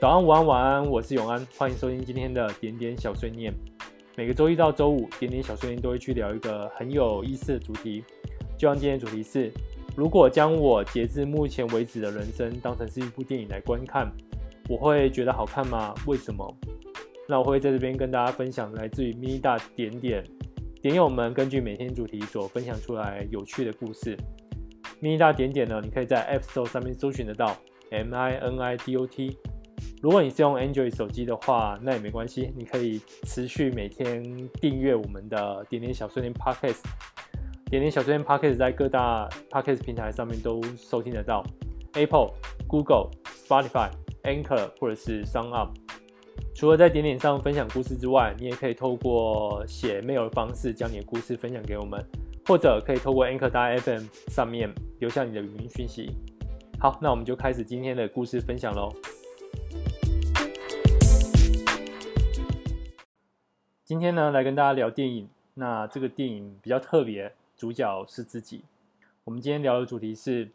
早安、午安、晚安，我是永安，欢迎收听今天的点点小碎念。每个周一到周五，点点小碎念都会去聊一个很有意思的主题。就像今天主题是：如果将我截至目前为止的人生当成是一部电影来观看，我会觉得好看吗？为什么？那我会在这边跟大家分享来自于 mini 大点点点友们根据每天主题所分享出来有趣的故事。mini 大点点呢，你可以在 App Store 上面搜寻得到 M I N I D O T。如果你是用 Android 手机的话，那也没关系，你可以持续每天订阅我们的点点小碎念 Podcast。点点小碎念 Podcast 在各大 Podcast 平台上面都收听得到，Apple、Google、Spotify、Anchor 或者是 SoundUp。除了在点点上分享故事之外，你也可以透过写 mail 的方式将你的故事分享给我们，或者可以透过 Anchor 大 FM 上面留下你的语音讯息。好，那我们就开始今天的故事分享喽。今天呢，来跟大家聊电影。那这个电影比较特别，主角是自己。我们今天聊的主题是：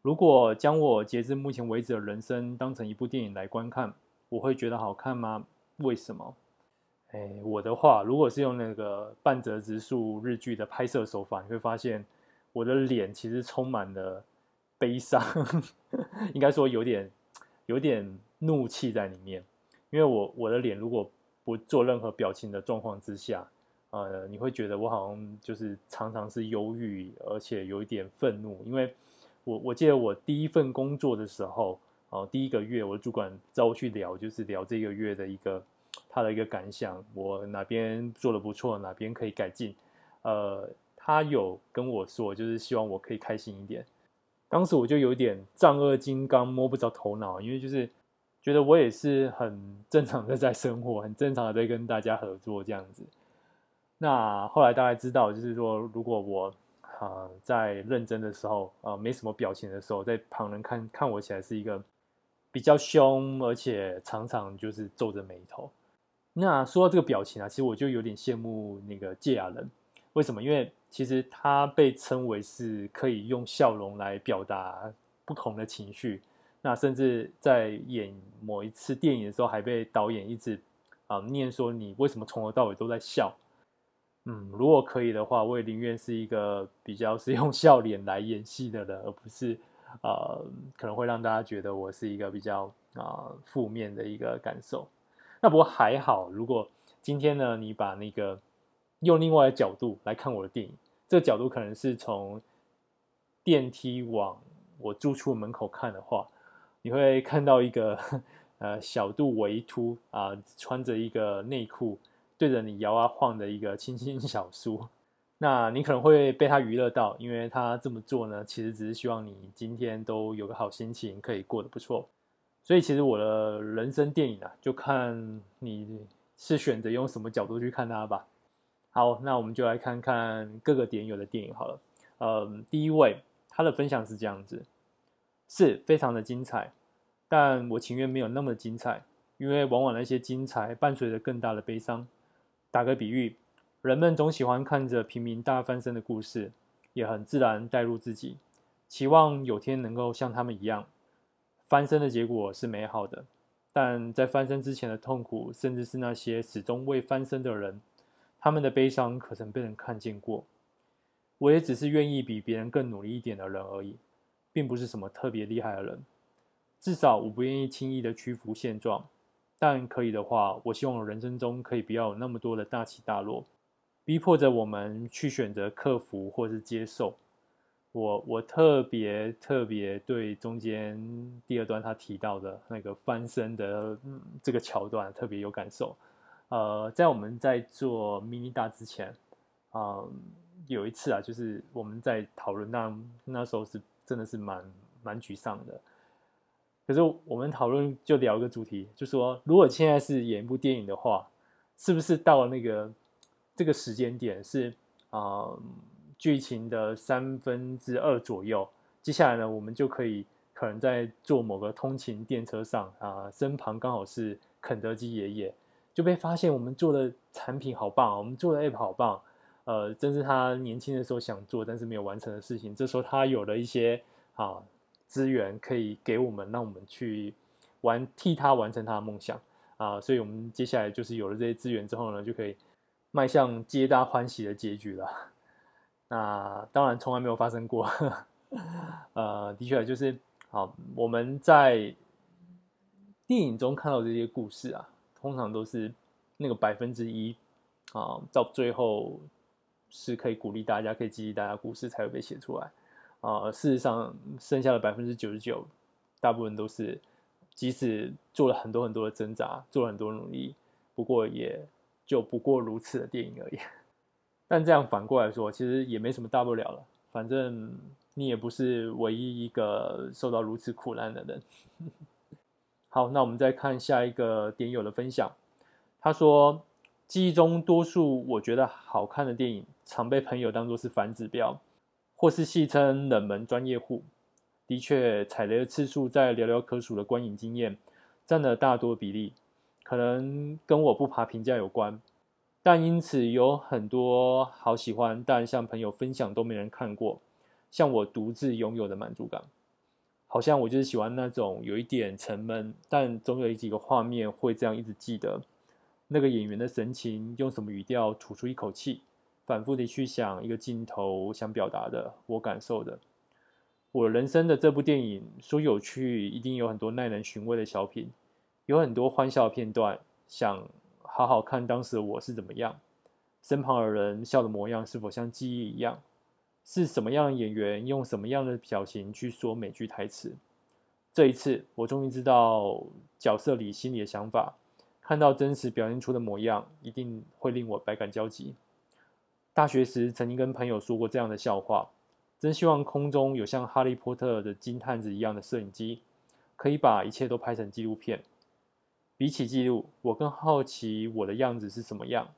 如果将我截至目前为止的人生当成一部电影来观看，我会觉得好看吗？为什么？哎，我的话，如果是用那个半泽直树日剧的拍摄手法，你会发现我的脸其实充满了悲伤，应该说有点有点怒气在里面，因为我我的脸如果不做任何表情的状况之下，呃，你会觉得我好像就是常常是忧郁，而且有一点愤怒。因为我我记得我第一份工作的时候，哦、呃，第一个月我主管找我去聊，就是聊这个月的一个他的一个感想，我哪边做的不错，哪边可以改进。呃，他有跟我说，就是希望我可以开心一点。当时我就有点丈二金刚摸不着头脑，因为就是。觉得我也是很正常的在生活，很正常的在跟大家合作这样子。那后来大概知道，就是说，如果我啊、在认真的时候啊、没什么表情的时候，在旁人看看我起来是一个比较凶，而且常常就是皱着眉头。那说到这个表情啊，其实我就有点羡慕那个堺雅人。为什么？因为其实他被称为是可以用笑容来表达不同的情绪。那甚至在演某一次电影的时候，还被导演一直啊、念说，你为什么从头到尾都在笑？嗯，如果可以的话，我也宁愿是一个比较是用笑脸来演戏的人，而不是呃可能会让大家觉得我是一个比较啊、负面的一个感受。那不过还好，如果今天呢，你把那个用另外的角度来看我的电影，这个角度可能是从电梯往我住处门口看的话。你会看到一个呃小肚微凸啊，穿着一个内裤，对着你摇啊晃的一个清新小叔。那你可能会被他娱乐到，因为他这么做呢，其实只是希望你今天都有个好心情，可以过得不错。所以其实我的人生电影啊，就看你是选择用什么角度去看它吧。好，那我们就来看看各个点有的电影好了。嗯，第一位他的分享是这样子。是非常的精彩，但我情愿没有那么精彩，因为往往那些精彩伴随着更大的悲伤。打个比喻，人们总喜欢看着平民大翻身的故事，也很自然带入自己，期望有天能够像他们一样，翻身的结果是美好的。但在翻身之前的痛苦，甚至是那些始终未翻身的人，他们的悲伤可曾被人看见过？我也只是愿意比别人更努力一点的人而已。并不是什么特别厉害的人，至少我不愿意轻易的屈服现状。但可以的话，我希望人生中可以不要有那么多的大起大落，逼迫着我们去选择克服或是接受。我我特别特别对中间第二段他提到的那个翻身的、这个桥段特别有感受。呃，在我们在做 mini 大之前，啊、有一次啊，就是我们在讨论那那时候是。真的是蛮蛮沮丧的。可是我们讨论就聊个主题，就说如果现在是演一部电影的话，是不是到了那个这个时间点是啊、剧情的三分之二左右，接下来呢，我们就可以可能在坐某个通勤电车上啊、身旁刚好是肯德基爷爷，就被发现我们做的产品好棒，我们做的 app 好棒。呃，正是他年轻的时候想做但是没有完成的事情。这时候他有了一些啊资源可以给我们，让我们去完替他完成他的梦想啊。所以我们接下来就是有了这些资源之后呢，就可以迈向皆大欢喜的结局了。那当然从来没有发生过，呃，的确就是好，我们在电影中看到这些故事啊，通常都是那个百分之一啊，到最后是可以鼓励大家、可以激励大家，故事才会被写出来啊。事实上，剩下的百分之九十九，大部分都是即使做了很多很多的挣扎，做了很多努力，不过也就不过如此的电影而已。但这样反过来说，其实也没什么大不了了。反正你也不是唯一一个受到如此苦难的人。好，那我们再看下一个点友的分享。他说，记忆中多数我觉得好看的电影，常被朋友当作是反指标，或是戏称冷门专业户。的确，踩雷的次数在寥寥可数的观影经验占了大多比例，可能跟我不爬评价有关。但因此有很多好喜欢，但向朋友分享都没人看过，像我独自拥有的满足感，好像我就是喜欢那种有一点沉闷，但总有几个画面会这样一直记得，那个演员的神情，用什么语调吐出一口气，反复的去想一个镜头想表达的，我感受的，我人生的这部电影说有趣，一定有很多耐人寻味的小品，有很多欢笑片段，想。好好看当时的我是怎么样，身旁的人笑的模样是否像记忆一样？是什么样的演员用什么样的表情去说每句台词？这一次，我终于知道角色里心里的想法，看到真实表现出的模样，一定会令我百感交集。大学时曾经跟朋友说过这样的笑话：真希望空中有像哈利波特的金探子一样的摄影机，可以把一切都拍成纪录片。比起记录，我更好奇我的样子是什么样。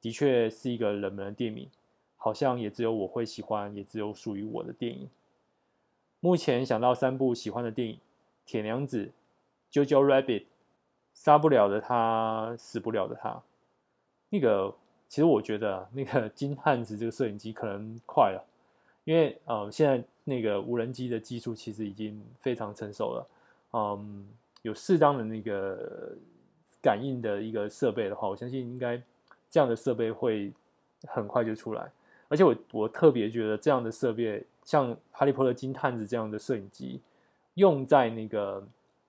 的确是一个冷门的电影，好像也只有我会喜欢，也只有属于我的电影。目前想到三部喜欢的电影：《铁娘子》、《Jojo Rabbit》、《杀不了的他，死不了的他》。那个，其实我觉得那个金汉子这个摄影机可能快了，因为呃，现在那个无人机的技术其实已经非常成熟了，嗯。有适当的那个感应的一个设备的话，我相信应该这样的设备会很快就出来。而且我我特别觉得这样的设备，像《哈利波特金探子》这样的摄影机，用在那个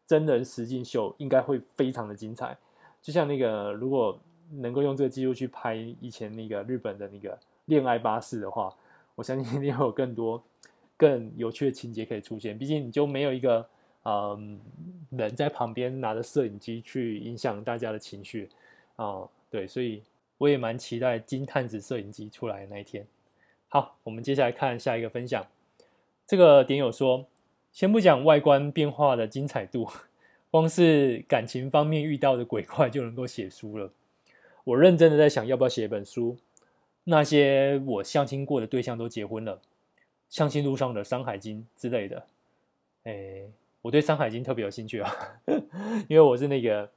真人实境秀，应该会非常的精彩。就像那个如果能够用这个技术去拍以前那个日本的那个恋爱巴士的话，我相信一定会有更多更有趣的情节可以出现。毕竟你就没有一个。嗯，人在旁边拿着摄影机去影响大家的情绪，啊、对，所以我也蛮期待金探子摄影机出来的那一天。好，我们接下来看下一个分享。这个点友说，先不讲外观变化的精彩度，光是感情方面遇到的鬼怪就能够写书了。我认真的在想，要不要写一本书？那些我相亲过的对象都结婚了，相亲路上的《山海经》之类的，哎。我对《山海经》特别有兴趣啊，因为我是那个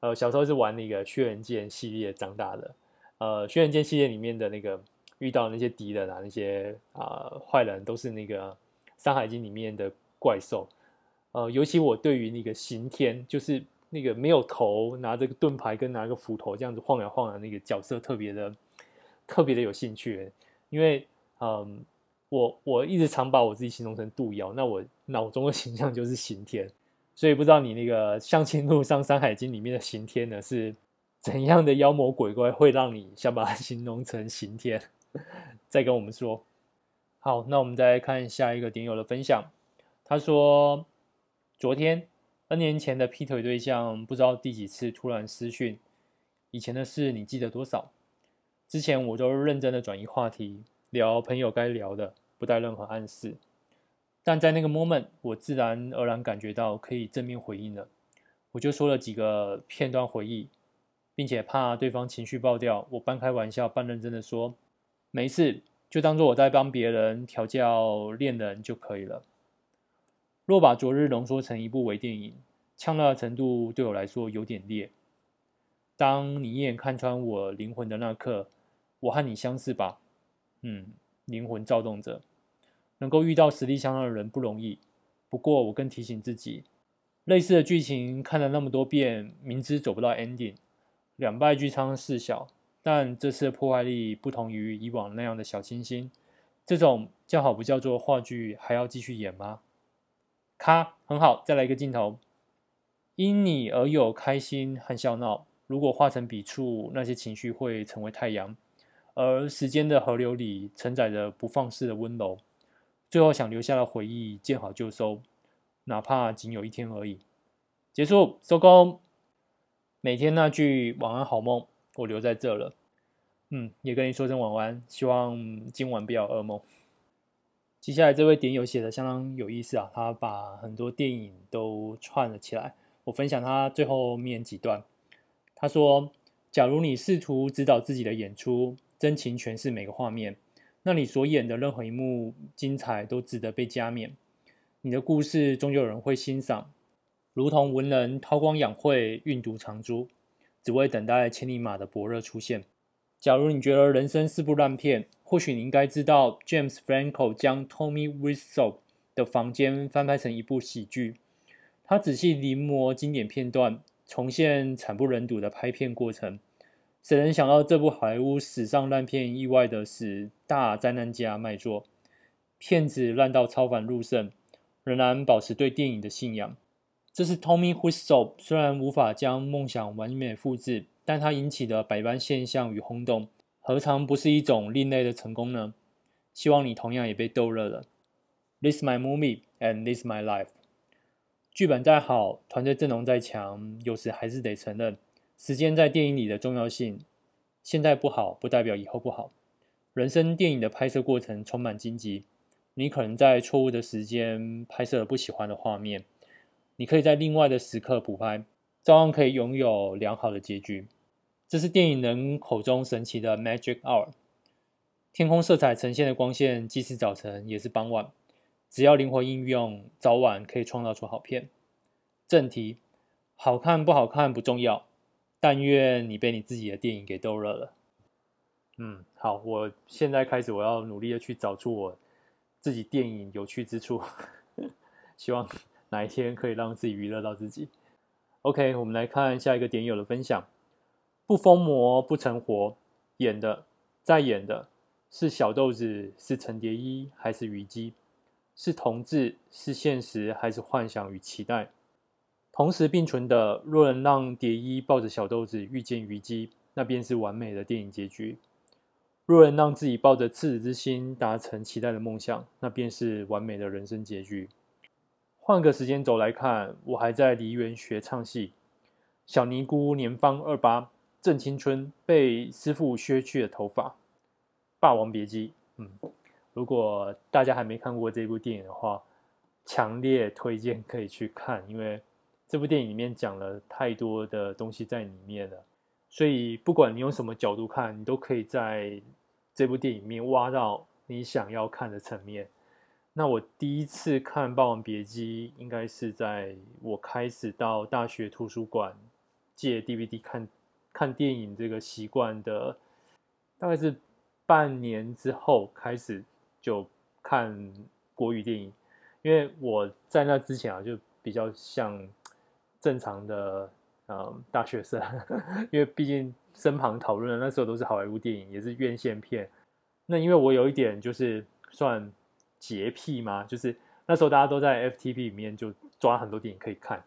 呃小时候是玩那个轩辕剑系列长大的，呃轩辕剑系列里面的那个遇到那些敌人啊，那些啊、坏人都是那个《山海经》里面的怪兽，呃尤其我对于那个刑天，就是那个没有头拿着个盾牌跟拿个斧头这样子晃呀晃的那个角色特别的特别的有兴趣，因为嗯。我我一直常把我自己形容成杜妖，那我脑中的形象就是刑天，所以不知道你那个相亲路上《山海经》里面的刑天呢是怎样的妖魔鬼怪，会让你想把它形容成刑天？再跟我们说。好，那我们再来看下一个点友的分享。他说，昨天 N 年前的劈腿对象，不知道第几次突然私讯，以前的事你记得多少？之前我都认真的转移话题。聊朋友该聊的，不带任何暗示，但在那个 moment，我自然而然感觉到可以正面回应了，我就说了几个片段回忆，并且怕对方情绪爆掉，我半开玩笑半认真的说，没事，就当做我在帮别人调教恋人就可以了。若把昨日浓缩成一部微电影，呛辣的程度对我来说有点烈。当你一眼看穿我灵魂的那刻，我和你相似吧。嗯，灵魂躁动着，能够遇到实力相当的人不容易。不过，我更提醒自己，类似的剧情看了那么多遍，明知走不到 ending，两败俱伤事小。但这次的破坏力不同于以往那样的小清新，这种叫好不叫座话剧还要继续演吗？咔，很好，再来一个镜头。因你而有开心和笑闹，如果画成笔触，那些情绪会成为太阳，而时间的河流里承载着不放肆的温柔。最后想留下的回忆，见好就收，哪怕仅有一天而已。结束，收工。每天那句晚安好梦。我留在这了，嗯，也跟你说声晚安，希望今晚不要噩梦。接下来这位点友写的相当有意思啊，他把很多电影都串了起来。我分享他最后面几段，他说：“假如你试图指导自己的演出，真情诠释每个画面，那你所演的任何一幕精彩都值得被加冕。你的故事终究有人会欣赏，如同文人韬光养晦，韵读长珠。”只为等待千里马的伯乐出现。假如你觉得人生是部烂片，或许你应该知道，James Franco 将 Tommy Wiseau 的房间翻拍成一部喜剧。他仔细临摹经典片段，重现惨不忍睹的拍片过程。谁能想到这部好莱坞史上烂片，意外的使大灾难家卖座。片子烂到超凡入圣，仍然保持对电影的信仰。这是 Tommy Wiseau 虽然无法将梦想完美复制，但它引起的百般现象与轰动，何尝不是一种另类的成功呢？希望你同样也被逗乐了。This is my movie and this is my life。剧本再好，团队阵容再强，有时还是得承认时间在电影里的重要性。现在不好，不代表以后不好。人生电影的拍摄过程充满荆棘，你可能在错误的时间拍摄了不喜欢的画面。你可以在另外的时刻补拍，照样可以拥有良好的结局。这是电影人口中神奇的 Magic Hour。天空色彩呈现的光线，既是早晨，也是傍晚。只要灵活应用，早晚可以创造出好片。正题：好看不好看不重要，但愿你被你自己的电影给逗乐了。嗯，好，我现在开始，我要努力的去找出我自己电影有趣之处。希望。哪一天可以让自己娱乐到自己？OK，我们来看下一个点友的分享：不疯魔不成活，演的在演的是小豆子，是陈蝶衣还是虞姬？是同志，是现实还是幻想与期待？同时并存的，若能让蝶衣抱着小豆子遇见虞姬，那便是完美的电影结局；若能让自己抱着赤子之心达成期待的梦想，那便是完美的人生结局。换个时间轴来看，我还在梨园学唱戏，小尼姑年方二八，正青春，被师傅削去了头发。《霸王别姬》，嗯，如果大家还没看过这部电影的话，强烈推荐可以去看，因为这部电影里面讲了太多的东西在里面了，所以不管你用什么角度看，你都可以在这部电影里面挖到你想要看的层面。那我第一次看《霸王别姬》，应该是在我开始到大学图书馆借 DVD 看看电影这个习惯的，大概是半年之后开始就看国语电影，因为我在那之前啊，就比较像正常的嗯大学生，因为毕竟身旁讨论的那时候都是好莱坞电影，也是院线片。那因为我有一点就是算。洁癖嘛？就是那时候大家都在 FTP 里面就抓很多电影可以看，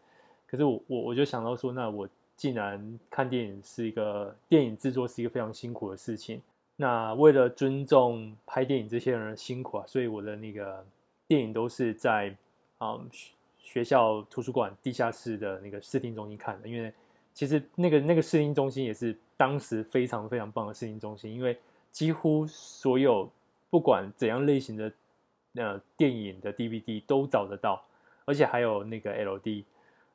可是我我我就想到说，那我既然看电影是一个电影制作是一个非常辛苦的事情，那为了尊重拍电影这些人的辛苦啊，所以我的那个电影都是在嗯学校图书馆地下室的那个视听中心看的，因为其实那个那个视听中心也是当时非常非常棒的视听中心，因为几乎所有不管怎样类型的。那电影的 DVD 都找得到，而且还有那个 LD。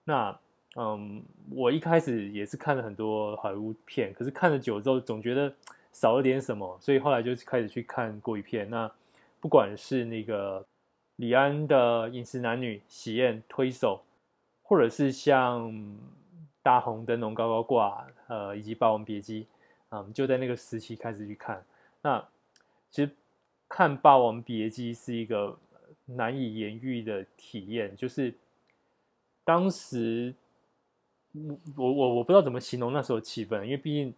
那嗯，我一开始也是看了很多好莱坞片，可是看了久之后，总觉得少了点什么，所以后来就开始去看国语片。那不管是那个李安的《饮食男女》、《喜宴》、《推手》，或者是像《大红灯笼高高挂》呃，以及《霸王别姬》，嗯，就在那个时期开始去看。那其实。看《霸王别姬》是一个难以言喻的体验，就是当时我我我不知道怎么形容那时候气氛，因为毕竟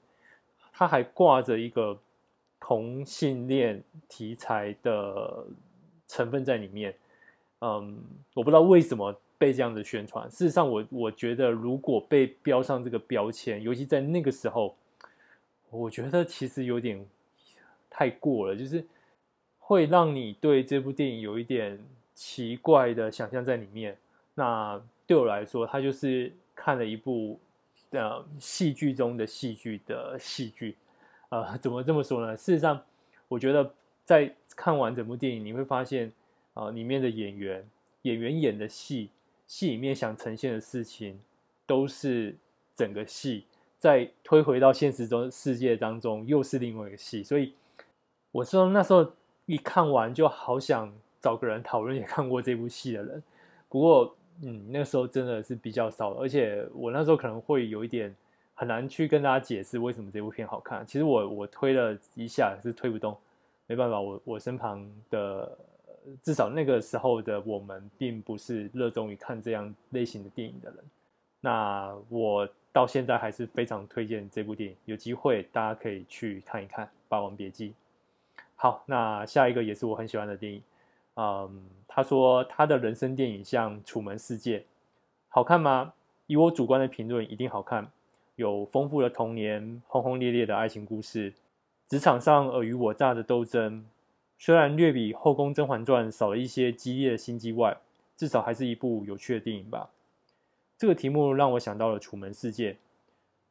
他还挂着一个同性恋题材的成分在里面。嗯，我不知道为什么被这样子宣传。事实上我，我我觉得如果被标上这个标签，尤其在那个时候，我觉得其实有点太过了，就是会让你对这部电影有一点奇怪的想象在里面。那对我来说，它就是看了一部呃戏剧中的戏剧的戏剧。呃，怎么这么说呢？事实上，我觉得在看完整部电影，你会发现。啊，里面的演员，演员演的戏，戏里面想呈现的事情，都是整个戏在推回到现实中世界当中，又是另外一个戏。所以，我说那时候一看完，就好想找个人讨论也看过这部戏的人。不过，嗯，那时候真的是比较少，而且我那时候可能会有一点很难去跟大家解释为什么这部片好看。其实我我推了一下是推不动，没办法，我我身旁的。至少那个时候的我们，并不是热衷于看这样类型的电影的人。那我到现在还是非常推荐这部电影，有机会大家可以去看一看《霸王别姬》。好，那下一个也是我很喜欢的电影。嗯，他说他的人生电影像《楚门世界》，好看吗？以我主观的评论，一定好看。有丰富的童年，轰轰烈烈的爱情故事，职场上尔虞我诈的斗争。虽然略比《后宫甄嬛传》少了一些激烈的心机外，至少还是一部有趣的电影吧。这个题目让我想到了《楚门世界》。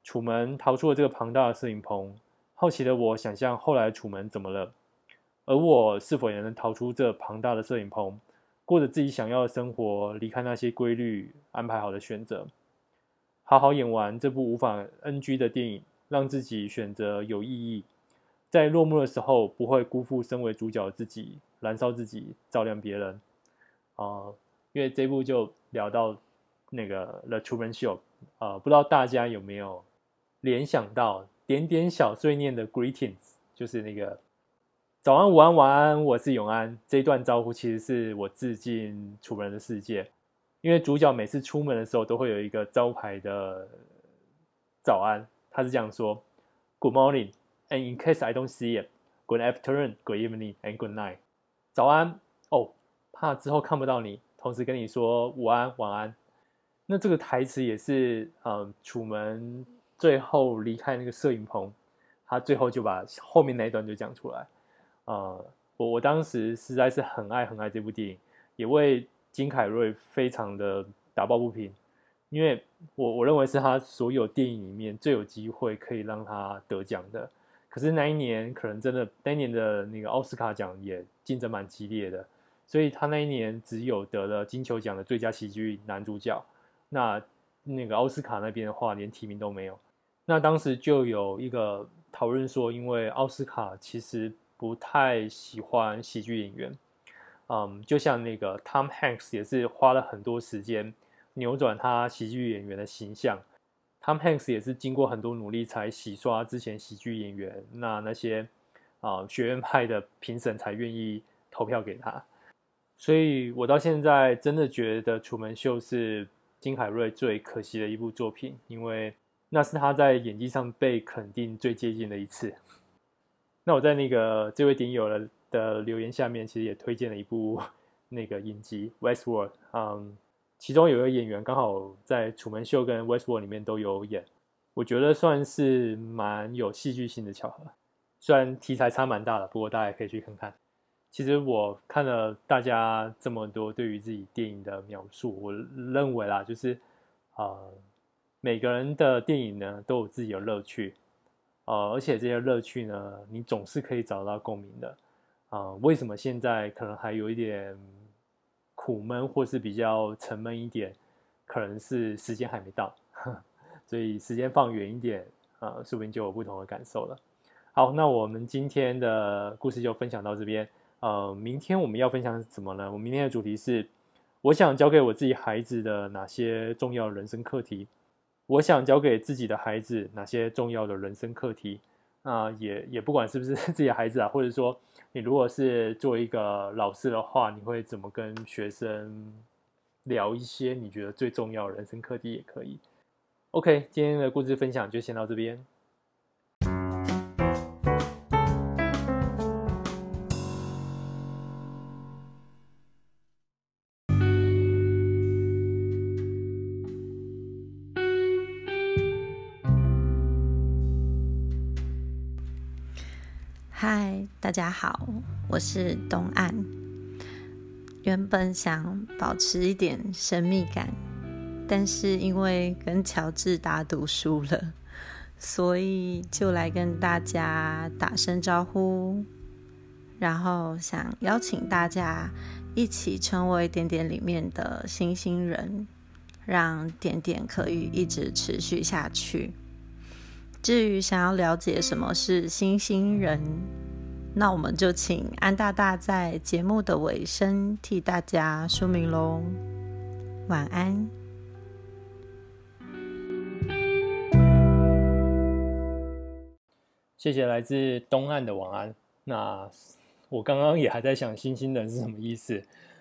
楚门逃出了这个庞大的摄影棚，好奇的我想象后来楚门怎么了，而我是否也能逃出这庞大的摄影棚，过着自己想要的生活，离开那些规律安排好的选择，好好演完这部无法 NG 的电影，让自己选择有意义。在落幕的时候，不会辜负身为主角的自己，燃烧自己，照亮别人。啊、因为这部就聊到那个《The Truman Show》呃，不知道大家有没有联想到点点小碎念的 Greetings，就是那个早安、午安、晚安，我是永安。这一段招呼其实是我致敬楚门的世界，因为主角每次出门的时候都会有一个招牌的早安，他是这样说：Good morning。And in case I don't see it, good afternoon, good evening, and good night。早安哦，怕之后看不到你，同时跟你说午安、晚安。那这个台词也是，嗯，楚门最后离开那个摄影棚，他最后就把后面那一段就讲出来。啊、嗯，我我当时实在是很爱很爱这部电影，也为金凯瑞非常的打抱不平，因为我我认为是他所有电影里面最有机会可以让他得奖的。可是那一年可能真的，那一年的那个奥斯卡奖也竞争蛮激烈的，所以他那一年只有得了金球奖的最佳喜剧男主角。那那个奥斯卡那边的话，连提名都没有。那当时就有一个讨论说，因为奥斯卡其实不太喜欢喜剧演员，嗯，就像那个 Tom Hanks 也是花了很多时间扭转他喜剧演员的形象。Tom Hanks 也是经过很多努力才洗刷之前喜剧演员，那那些啊、学院派的评审才愿意投票给他，所以我到现在真的觉得《楚门秀》是金凯瑞最可惜的一部作品，因为那是他在演技上被肯定最接近的一次。那我在那个这位顶友的的留言下面，其实也推荐了一部 那个影集《Westworld》，嗯。其中有一个演员刚好在《楚门秀》跟《Westworld》里面都有演，我觉得算是蛮有戏剧性的巧合。虽然题材差蛮大的，不过大家也可以去看看。其实我看了大家这么多对于自己电影的描述，我认为啦，就是啊、每个人的电影呢都有自己的乐趣，呃，而且这些乐趣呢，你总是可以找到共鸣的。啊、为什么现在可能还有一点？苦闷或是比较沉闷一点，可能是时间还没到，所以时间放远一点啊，说不定就有不同的感受了。好，那我们今天的故事就分享到这边。呃，明天我们要分享什么呢？我明天的主题是，我想教给我自己孩子的哪些重要人生课题？我想教给自己的孩子哪些重要的人生课题？啊，也也不管是不是 自己的孩子啊，或者说你如果是做一个老师的话，你会怎么跟学生聊一些你觉得最重要的人生课题也可以。OK，今天的故事分享就先到这边。嗨，大家好，我是东岸。原本想保持一点神秘感，但是因为跟乔治打赌输了，所以就来跟大家打声招呼，然后想邀请大家一起成为点点里面的星星人，让点点可以一直持续下去。至于想要了解什么是星星人，那我们就请安大大在节目的尾声替大家说明喽。晚安。谢谢来自东岸的晚安。那我刚刚也还在想“星星人”是什么意思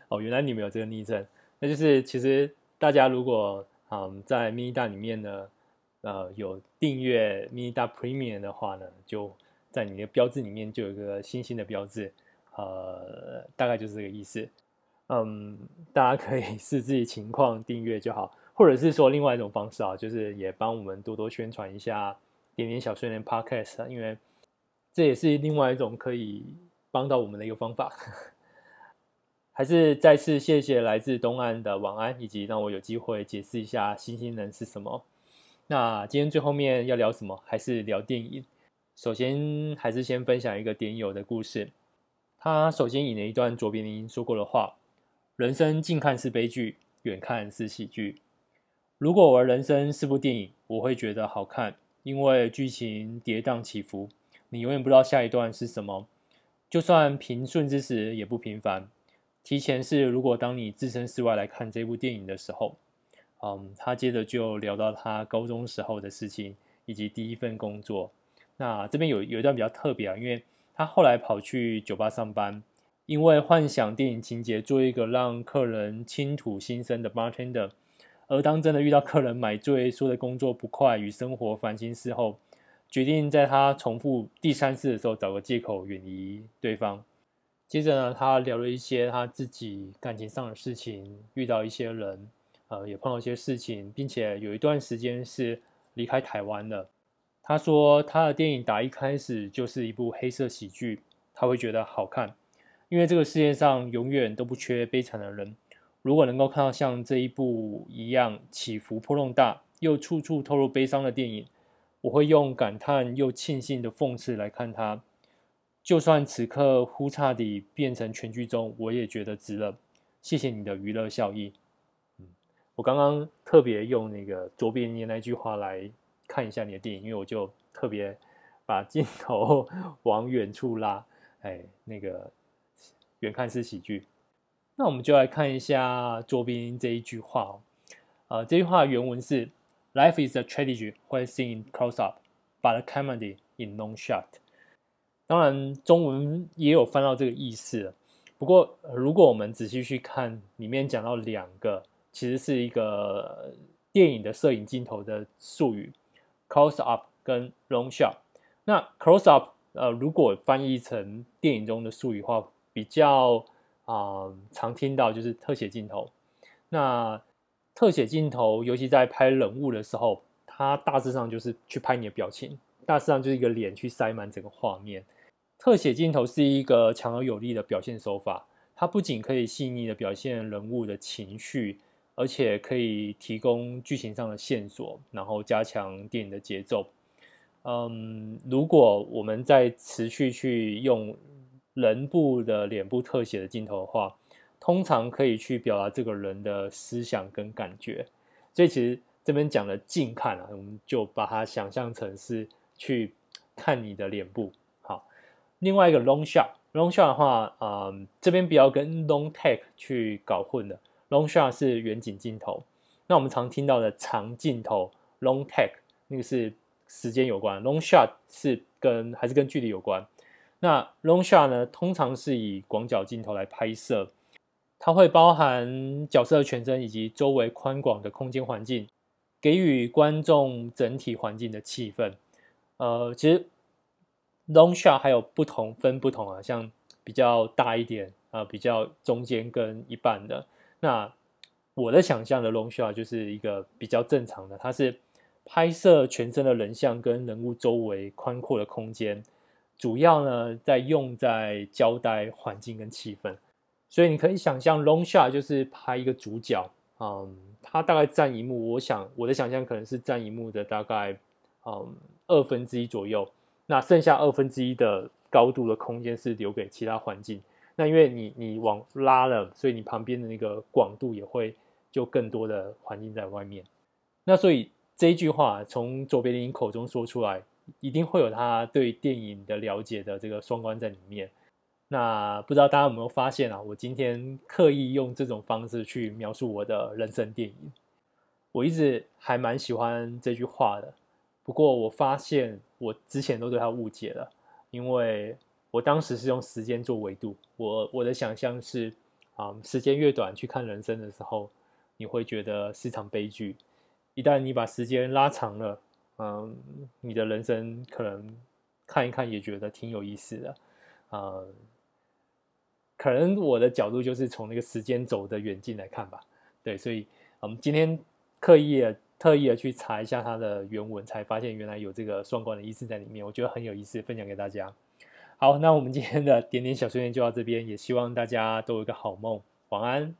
哦，原来你们有这个昵称，那就是其实大家如果嗯在 Minida 里面呢。呃，有订阅 Minida Premium 的话呢，就在你的标志里面就有一个星星的标志，呃，大概就是这个意思。嗯，大家可以 视自己情况订阅就好，或者是说另外一种方式啊，就是也帮我们多多宣传一下点点小睡眠 Podcast，因为这也是另外一种可以帮到我们的一个方法。还是再次谢谢来自东岸的晚安，以及让我有机会解释一下星星人是什么。那今天最后面要聊什么？还是聊电影？首先还是先分享一个点友的故事。他首先引了一段卓别林说过的话：“人生近看是悲剧，远看是喜剧。如果我的人生是部电影，我会觉得好看，因为剧情跌宕起伏，你永远不知道下一段是什么。就算平顺之时也不平凡。提前是，如果当你置身事外来看这部电影的时候。”嗯，他接着就聊到他高中时候的事情，以及第一份工作。那这边有有一段比较特别啊，因为他后来跑去酒吧上班，因为幻想电影情节，做一个让客人倾吐心声的 bartender。而当真的遇到客人买醉，说的工作不快与生活烦心事后，决定在他重复第三次的时候找个借口远离对方。接着呢，他聊了一些他自己感情上的事情，遇到一些人。呃，也碰到一些事情，并且有一段时间是离开台湾的。他说他的电影打一开始就是一部黑色喜剧，他会觉得好看，因为这个世界上永远都不缺悲惨的人。如果能够看到像这一部一样起伏波动大又处处透露悲伤的电影，我会用感叹又庆幸的讽刺来看它。就算此刻呼差地变成全剧终，我也觉得值了。谢谢你的娱乐效益。我刚刚特别用那个卓别林那句话来看一下你的电影，因为我就特别把镜头 往远处拉，哎，那个远看是喜剧。那我们就来看一下卓别林这一句话哦。呃，这句话原文是：“Life is a tragedy when seen in close up, but a comedy in long shot。”当然，中文也有翻到这个意思。不过，如果我们仔细去看，里面讲到两个。其实是一个电影的摄影镜头的术语，close up 跟 long shot。那 close up，呃，如果翻译成电影中的术语的话，比较啊、常听到就是特写镜头。那特写镜头，尤其在拍人物的时候，它大致上就是去拍你的表情，大致上就是一个脸去塞满整个画面。特写镜头是一个强而有力的表现手法，它不仅可以细腻的表现人物的情绪。而且可以提供剧情上的线索，然后加强电影的节奏。嗯，如果我们再持续去用人部的脸部特写的镜头的话，通常可以去表达这个人的思想跟感觉。所以其实这边讲的近看啊，我们就把它想象成是去看你的脸部。好，另外一个 long shot，long shot 的话，嗯，这边不要跟 long take 去搞混了。Long shot 是远景镜头，那我们常听到的长镜头 long take 那个是时间有关，long shot 是跟还是跟距离有关。那 long shot 呢，通常是以广角镜头来拍摄，它会包含角色的全身以及周围宽广的空间环境，给予观众整体环境的气氛。呃，其实 long shot 还有不同分不同啊，像比较大一点啊、比较中间跟一半的。那我的想象的 long shot 就是一个比较正常的，它是拍摄全身的人像跟人物周围宽阔的空间，主要呢在用在交代环境跟气氛。所以你可以想象 long shot 就是拍一个主角，嗯，他大概占一幕，我想我的想象可能是占一幕的大概嗯二分之一左右，那剩下二分之一的高度的空间是留给其他环境。那因为你你往拉了，所以你旁边的那个广度也会。就更多的环境在外面，那所以这一句话从卓别林口中说出来，一定会有他对电影的了解的这个双关在里面。那不知道大家有没有发现啊？我今天刻意用这种方式去描述我的人生电影，我一直还蛮喜欢这句话的。不过我发现我之前都对他误解了，因为我当时是用时间做维度，我我的想象是啊，时间越短去看人生的时候。你会觉得是场悲剧。一旦你把时间拉长了，嗯，你的人生可能看一看也觉得挺有意思的，嗯，可能我的角度就是从那个时间轴的远近来看吧。对，所以我们今天刻意的、特意的去查一下它的原文，才发现原来有这个双关的意思在里面。我觉得很有意思，分享给大家。好，那我们今天的 点点小碎念就到这边，也希望大家都有一个好梦，晚安。